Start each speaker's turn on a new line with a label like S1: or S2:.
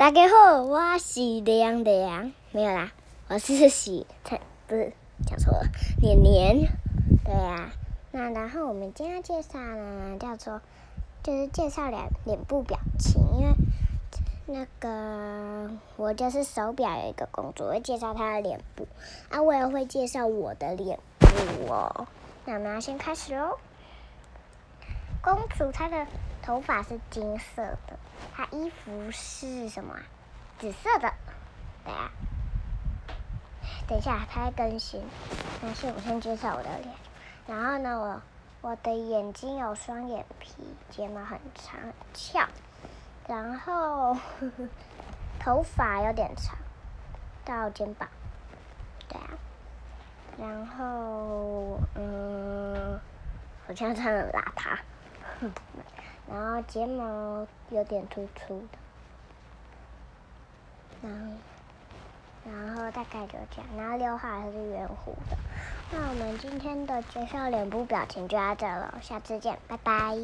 S1: 大家好，我是凉凉，没有啦，我是喜，才不是讲错了，年年，对呀、那然后我们今天要介绍呢，叫做就是介绍脸脸部表情，因为那个我就是手表有一个公主，我会介绍她的脸部，啊，我也会介绍我的脸部哦。那我们要先开始喽。公主她的头发是金色的，她衣服是什么啊？紫色的。对啊。等一下，它在更新。那是我先介绍我的脸，然后呢，我我的眼睛有双眼皮，睫毛很长很翘，然后头发有点长到肩膀。对啊。然后嗯，好像穿很邋遢。然后睫毛有点突出的，然后然后大概就这样，然后刘海还是圆弧的。那我们今天的介绍脸部表情就到这了，下次见，拜拜。